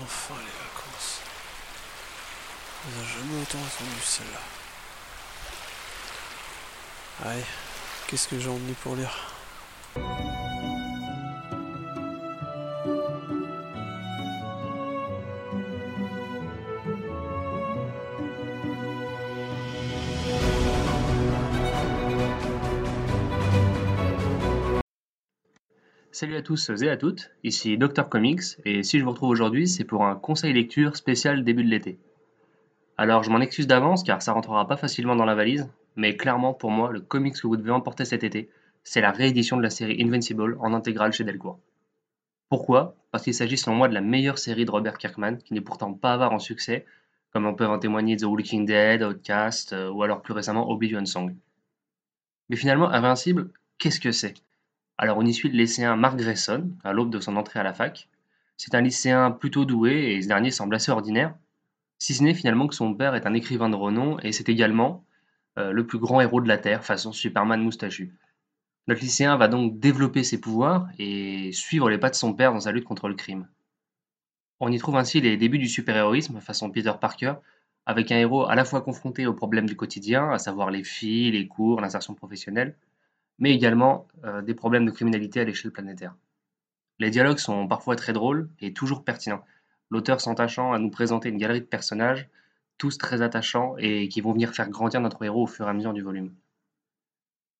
Enfin les vacances. On n'a jamais autant attendu celle-là. Allez, qu'est-ce que j'ai emmené pour lire? Salut à tous et à toutes, ici Dr Comics, et si je vous retrouve aujourd'hui, c'est pour un conseil lecture spécial début de l'été. Alors je m'en excuse d'avance car ça rentrera pas facilement dans la valise, mais clairement pour moi, le comics que vous devez emporter cet été, c'est la réédition de la série Invincible en intégrale chez Delcourt. Pourquoi? Parce qu'il s'agit selon moi de la meilleure série de Robert Kirkman, qui n'est pourtant pas avare en succès, comme on peut en témoigner The Walking Dead, Outcast, euh, ou alors plus récemment Oblivion Song. Mais finalement, Invincible, qu'est-ce que c'est? Alors on y suit le lycéen Mark Grayson, à l'aube de son entrée à la fac. C'est un lycéen plutôt doué et ce dernier semble assez ordinaire, si ce n'est finalement que son père est un écrivain de renom et c'est également euh, le plus grand héros de la Terre, façon Superman moustachu. Notre lycéen va donc développer ses pouvoirs et suivre les pas de son père dans sa lutte contre le crime. On y trouve ainsi les débuts du super-héroïsme façon Peter Parker, avec un héros à la fois confronté aux problèmes du quotidien, à savoir les filles, les cours, l'insertion professionnelle, mais également euh, des problèmes de criminalité à l'échelle planétaire. Les dialogues sont parfois très drôles et toujours pertinents, l'auteur s'entachant à nous présenter une galerie de personnages, tous très attachants et qui vont venir faire grandir notre héros au fur et à mesure du volume.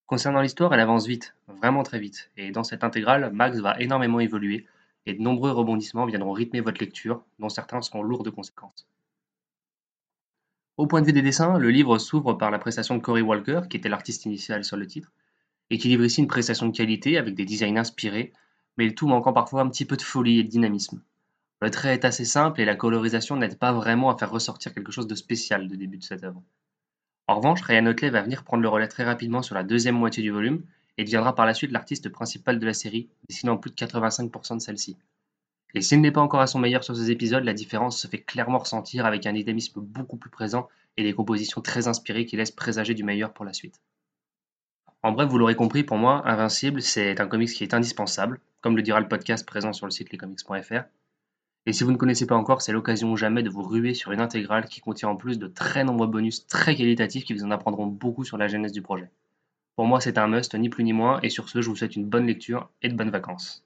Concernant l'histoire, elle avance vite, vraiment très vite, et dans cette intégrale, Max va énormément évoluer, et de nombreux rebondissements viendront rythmer votre lecture, dont certains seront lourds de conséquences. Au point de vue des dessins, le livre s'ouvre par la prestation de Cory Walker, qui était l'artiste initial sur le titre, et qui livre ici une prestation de qualité avec des designs inspirés, mais le tout manquant parfois un petit peu de folie et de dynamisme. Le trait est assez simple et la colorisation n'aide pas vraiment à faire ressortir quelque chose de spécial de début de cette œuvre. En revanche, Ryan Otley va venir prendre le relais très rapidement sur la deuxième moitié du volume et deviendra par la suite l'artiste principal de la série, dessinant plus de 85% de celle-ci. Et s'il n'est pas encore à son meilleur sur ces épisodes, la différence se fait clairement ressentir avec un dynamisme beaucoup plus présent et des compositions très inspirées qui laissent présager du meilleur pour la suite. En bref, vous l'aurez compris, pour moi, Invincible, c'est un comics qui est indispensable, comme le dira le podcast présent sur le site lescomics.fr. Et si vous ne connaissez pas encore, c'est l'occasion jamais de vous ruer sur une intégrale qui contient en plus de très nombreux bonus très qualitatifs qui vous en apprendront beaucoup sur la genèse du projet. Pour moi, c'est un must, ni plus ni moins, et sur ce, je vous souhaite une bonne lecture et de bonnes vacances.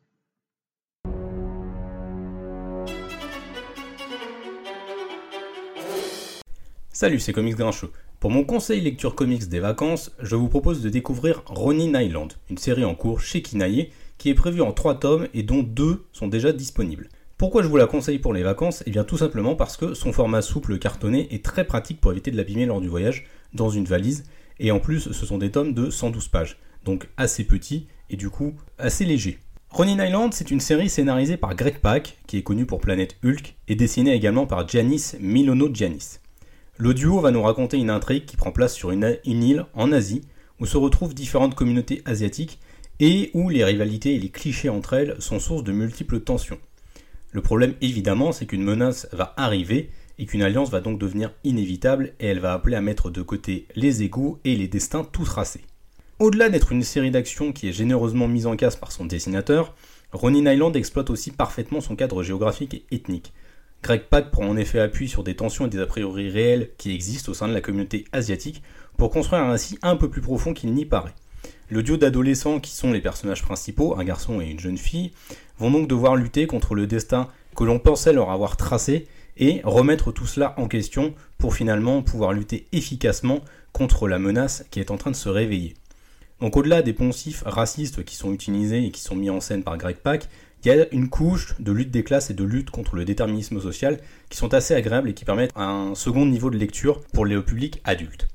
Salut, c'est Comics Grincheux. Pour mon conseil lecture comics des vacances, je vous propose de découvrir Ronin Island, une série en cours chez Kinaye qui est prévue en 3 tomes et dont 2 sont déjà disponibles. Pourquoi je vous la conseille pour les vacances? Eh bien tout simplement parce que son format souple cartonné est très pratique pour éviter de l'abîmer lors du voyage dans une valise et en plus ce sont des tomes de 112 pages, donc assez petits et du coup assez légers. Ronin Island, c'est une série scénarisée par Greg Pak, qui est connu pour Planète Hulk, et dessinée également par Giannis Milono Giannis. Le duo va nous raconter une intrigue qui prend place sur une, île en Asie, où se retrouvent différentes communautés asiatiques et où les rivalités et les clichés entre elles sont source de multiples tensions. Le problème évidemment, c'est qu'une menace va arriver et qu'une alliance va donc devenir inévitable et elle va appeler à mettre de côté les égaux et les destins tout tracés. Au-delà d'être une série d'actions qui est généreusement mise en casse par son dessinateur, Ronin Island exploite aussi parfaitement son cadre géographique et ethnique. Greg Pak prend en effet appui sur des tensions et des a priori réels qui existent au sein de la communauté asiatique pour construire un récit un peu plus profond qu'il n'y paraît. Le duo d'adolescents qui sont les personnages principaux, un garçon et une jeune fille, vont donc devoir lutter contre le destin que l'on pensait leur avoir tracé et remettre tout cela en question pour finalement pouvoir lutter efficacement contre la menace qui est en train de se réveiller. Donc au-delà des poncifs racistes qui sont utilisés et qui sont mis en scène par Greg Pak, il y a une couche de lutte des classes et de lutte contre le déterminisme social qui sont assez agréables et qui permettent un second niveau de lecture pour les publics adultes.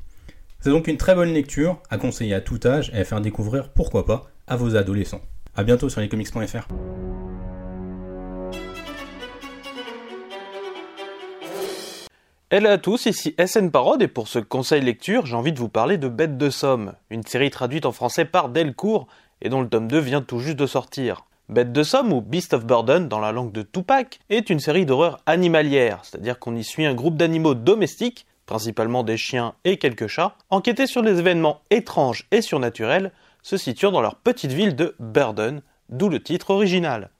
C'est donc une très bonne lecture à conseiller à tout âge et à faire découvrir, pourquoi pas, à vos adolescents. A bientôt sur lescomics.fr. Hello à tous, ici SN Parode et pour ce conseil lecture, j'ai envie de vous parler de Bête de Somme, une série traduite en français par Delcourt et dont le tome 2 vient tout juste de sortir. Bête de Somme ou Beast of Burden dans la langue de Tupac est une série d'horreur animalière, c'est-à-dire qu'on y suit un groupe d'animaux domestiques, principalement des chiens et quelques chats, enquêter sur les événements étranges et surnaturels se situant dans leur petite ville de Burden, d'où le titre original.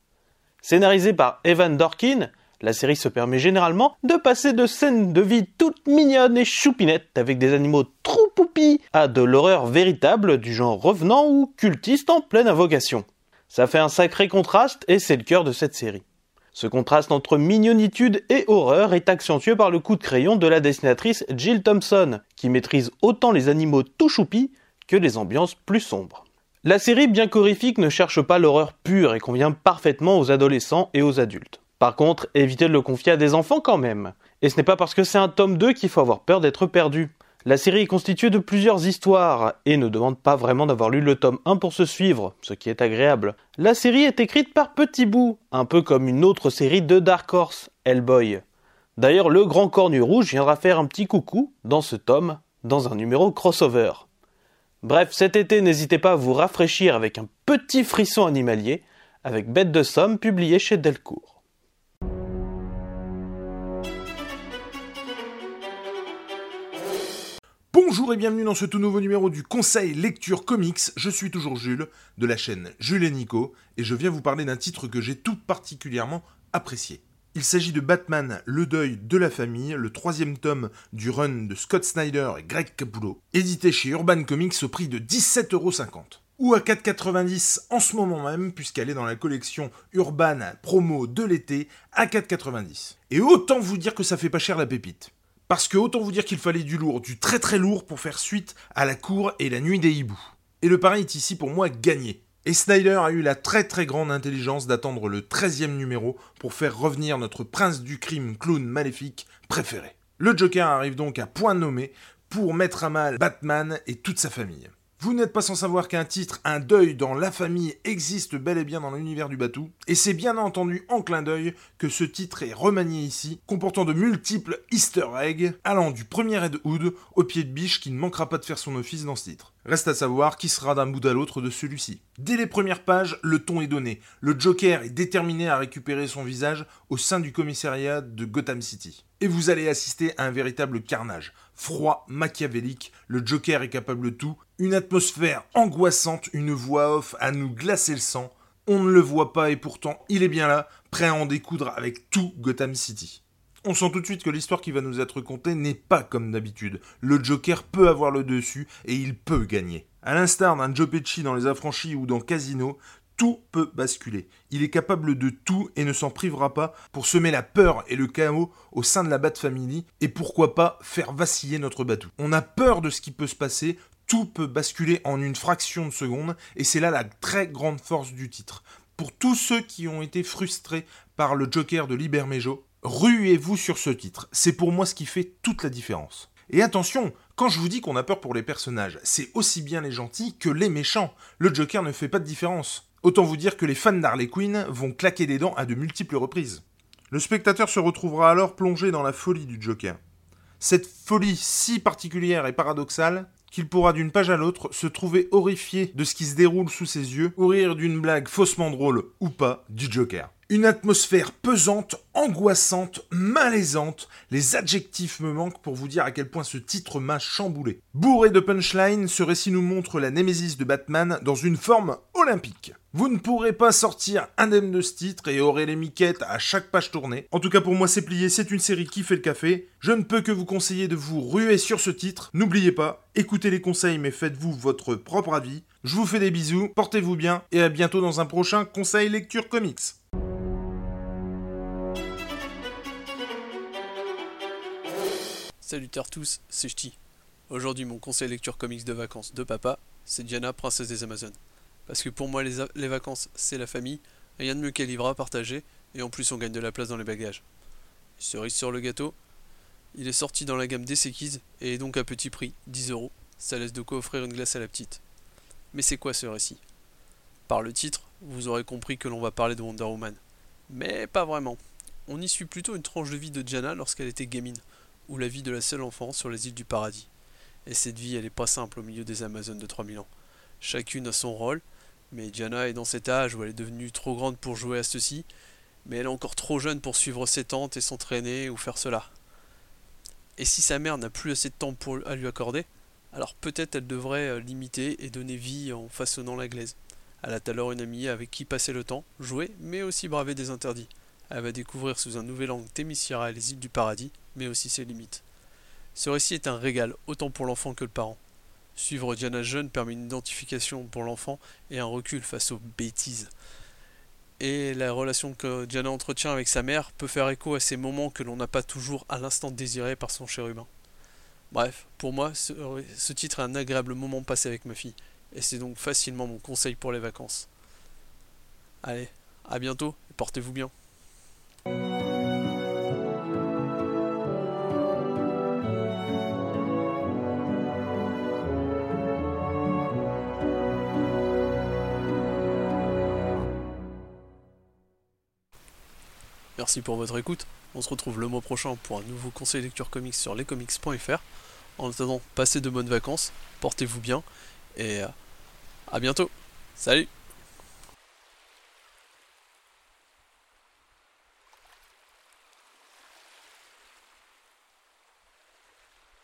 Scénarisé par Evan Dorkin, La série se permet généralement de passer de scènes de vie toutes mignonnes et choupinettes avec des animaux trop poupis à de l'horreur véritable du genre revenant ou cultiste en pleine invocation. Ça fait un sacré contraste et c'est le cœur de cette série. Ce contraste entre mignonitude et horreur est accentué par le coup de crayon de la dessinatrice Jill Thompson, qui maîtrise autant les animaux tout choupis que les ambiances plus sombres. La série, bien qu'horrifique, ne cherche pas l'horreur pure et convient parfaitement aux adolescents et aux adultes. Par contre, évitez de le confier à des enfants quand même. Et ce n'est pas parce que c'est un tome 2 qu'il faut avoir peur d'être perdu. La série est constituée de plusieurs histoires et ne demande pas vraiment d'avoir lu le tome 1 pour se suivre, ce qui est agréable. La série est écrite par petits bouts, un peu comme une autre série de Dark Horse, Hellboy. D'ailleurs, le grand cornu rouge viendra faire un petit coucou dans ce tome, dans un numéro crossover. Bref, cet été, n'hésitez pas à vous rafraîchir avec un petit frisson animalier avec Bête de Somme publié chez Delcourt. Bonjour et bienvenue dans ce tout nouveau numéro du Conseil Lecture Comics. Je suis toujours Jules, de la chaîne Jules et Nico, et je viens vous parler d'un titre que j'ai tout particulièrement apprécié. Il s'agit de Batman, le deuil de la famille, le troisième tome du run de Scott Snyder et Greg Capullo, édité chez Urban Comics au prix de 17,50€. Ou à 4,90€ en ce moment même, puisqu'elle est dans la collection Urban promo de l'été à 4,90€. Et autant vous dire que ça fait pas cher la pépite. Parce que autant vous dire qu'il fallait du lourd, du très très lourd pour faire suite à la cour et la nuit des hiboux. Et le pari est ici pour moi gagné. Et Snyder a eu la très très grande intelligence d'attendre le 13e numéro pour faire revenir notre prince du crime clown maléfique préféré. Le Joker arrive donc à point nommé pour mettre à mal Batman et toute sa famille. Vous n'êtes pas sans savoir qu'un titre, un deuil dans la famille existe bel et bien dans l'univers du Batou, et c'est bien entendu en clin d'œil que ce titre est remanié ici, comportant de multiples easter eggs, allant du premier Red Hood au pied de biche qui ne manquera pas de faire son office dans ce titre. Reste à savoir qui sera d'un bout à l'autre de celui-ci. Dès les premières pages, le ton est donné. Le Joker est déterminé à récupérer son visage au sein du commissariat de Gotham City. Et vous allez assister à un véritable carnage. Froid, machiavélique, le Joker est capable de tout, une atmosphère angoissante, une voix off à nous glacer le sang. On ne le voit pas et pourtant il est bien là, prêt à en découdre avec tout Gotham City. On sent tout de suite que l'histoire qui va nous être contée n'est pas comme d'habitude. Le Joker peut avoir le dessus et il peut gagner. À l'instar d'un Joe Pesci dans Les Affranchis ou dans Casino, tout peut basculer. Il est capable de tout et ne s'en privera pas pour semer la peur et le chaos au sein de la Bat Family et pourquoi pas faire vaciller notre bateau. On a peur de ce qui peut se passer, tout peut basculer en une fraction de seconde et c'est là la très grande force du titre. Pour tous ceux qui ont été frustrés par le Joker de Libermejo, ruez-vous sur ce titre. C'est pour moi ce qui fait toute la différence. Et attention, quand je vous dis qu'on a peur pour les personnages, c'est aussi bien les gentils que les méchants. Le Joker ne fait pas de différence. Autant vous dire que les fans d'Harley Quinn vont claquer des dents à de multiples reprises. Le spectateur se retrouvera alors plongé dans la folie du Joker. Cette folie si particulière et paradoxale qu'il pourra d'une page à l'autre se trouver horrifié de ce qui se déroule sous ses yeux ou rire d'une blague faussement drôle ou pas du Joker. Une atmosphère pesante, angoissante, malaisante. Les adjectifs me manquent pour vous dire à quel point ce titre m'a chamboulé. Bourré de punchline, ce récit nous montre la némésis de Batman dans une forme olympique. Vous ne pourrez pas sortir indemne de ce titre et aurez les miquettes à chaque page tournée. En tout cas pour moi c'est plié, c'est une série qui fait le café. Je ne peux que vous conseiller de vous ruer sur ce titre. N'oubliez pas, écoutez les conseils mais faites-vous votre propre avis. Je vous fais des bisous, portez-vous bien et à bientôt dans un prochain conseil lecture comics. Salut à tous, c'est Ch'ti. Aujourd'hui, mon conseil lecture comics de vacances de papa, c'est Diana, princesse des Amazones. Parce que pour moi, les, vacances, c'est la famille, rien de mieux qu'un à partager, et en plus, on gagne de la place dans les bagages. Cerise sur le gâteau, il est sorti dans la gamme des Sekiz, et est donc à petit prix, 10 euros. Ça laisse de quoi offrir une glace à la petite. Mais c'est quoi ce récit? Par le titre, vous aurez compris que l'on va parler de Wonder Woman. Mais pas vraiment. On y suit plutôt une tranche de vie de Diana lorsqu'elle était gamine ou la vie de la seule enfant sur les îles du paradis. Et cette vie, elle est pas simple au milieu des Amazones de 3000 ans. Chacune a son rôle, mais Diana est dans cet âge où elle est devenue trop grande pour jouer à ceci, mais elle est encore trop jeune pour suivre ses tantes et s'entraîner ou faire cela. Et si sa mère n'a plus assez de temps pour, à lui accorder, alors peut-être elle devrait euh, l'imiter et donner vie en façonnant la glaise. Elle a alors une amie avec qui passer le temps, jouer, mais aussi braver des interdits. Elle va découvrir sous un nouvel angle Themyscira et les îles du paradis, mais aussi ses limites. Ce récit est un régal, autant pour l'enfant que le parent. Suivre Diana jeune permet une identification pour l'enfant et un recul face aux bêtises. Et la relation que Diana entretient avec sa mère peut faire écho à ces moments que l'on n'a pas toujours à l'instant désiré par son cher humain. Bref, pour moi, ce, ce titre est un agréable moment passé avec ma fille, et c'est donc facilement mon conseil pour les vacances. Allez, à bientôt et portez-vous bien. Merci pour votre écoute. On se retrouve le mois prochain pour un nouveau conseil lecture comics sur lescomics.fr. En attendant, passez de bonnes vacances, portez-vous bien et euh, à bientôt. Salut